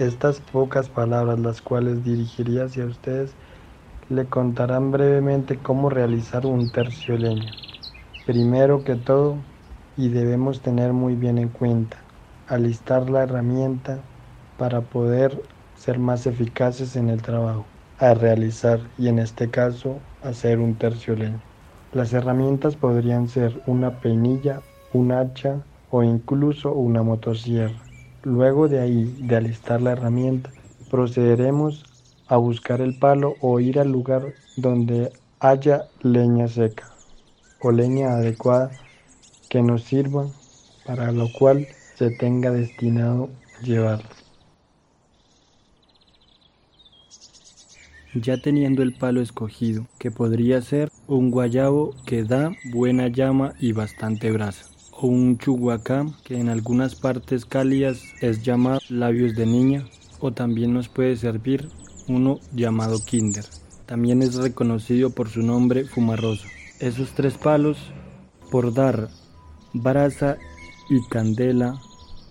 Estas pocas palabras, las cuales dirigiría hacia ustedes, le contarán brevemente cómo realizar un tercio leña. Primero que todo, y debemos tener muy bien en cuenta, alistar la herramienta para poder ser más eficaces en el trabajo a realizar y en este caso hacer un tercio leña. Las herramientas podrían ser una peinilla, un hacha o incluso una motosierra. Luego de ahí, de alistar la herramienta, procederemos a buscar el palo o ir al lugar donde haya leña seca o leña adecuada que nos sirva para lo cual se tenga destinado llevarla. Ya teniendo el palo escogido, que podría ser un guayabo que da buena llama y bastante brasa, un chuhuacá que en algunas partes cálidas es llamado labios de niña, o también nos puede servir uno llamado kinder. También es reconocido por su nombre fumarroso. Esos tres palos, por dar brasa y candela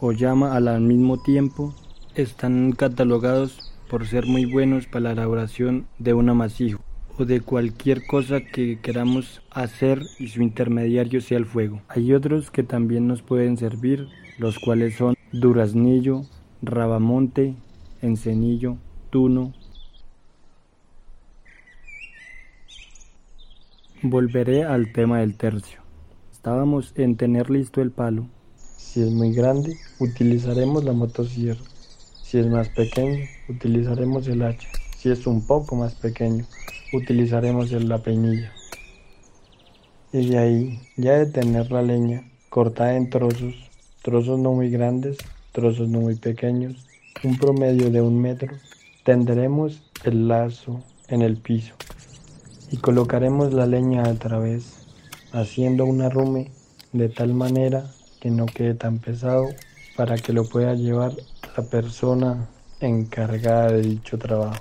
o llama al mismo tiempo, están catalogados por ser muy buenos para la elaboración de un amasijo o de cualquier cosa que queramos hacer y su intermediario sea el fuego. Hay otros que también nos pueden servir, los cuales son duraznillo, rabamonte, encenillo, tuno. Volveré al tema del tercio. Estábamos en tener listo el palo. Si es muy grande, utilizaremos la motosierra. Si es más pequeño, utilizaremos el hacha. Si es un poco más pequeño, utilizaremos la peinilla. Y de ahí, ya de tener la leña cortada en trozos, trozos no muy grandes, trozos no muy pequeños, un promedio de un metro, tendremos el lazo en el piso y colocaremos la leña a través, haciendo un arrume de tal manera que no quede tan pesado para que lo pueda llevar la persona encargada de dicho trabajo.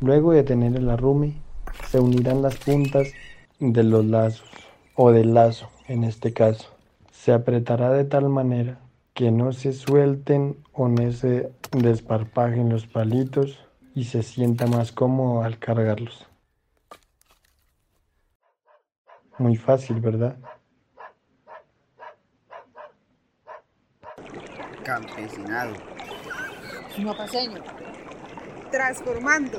Luego de tener el arrume, se unirán las puntas de los lazos, o del lazo en este caso. Se apretará de tal manera que no se suelten o no se desparpajen los palitos y se sienta más cómodo al cargarlos. Muy fácil, ¿verdad? Campesinado. Sumapaseño. Transformando.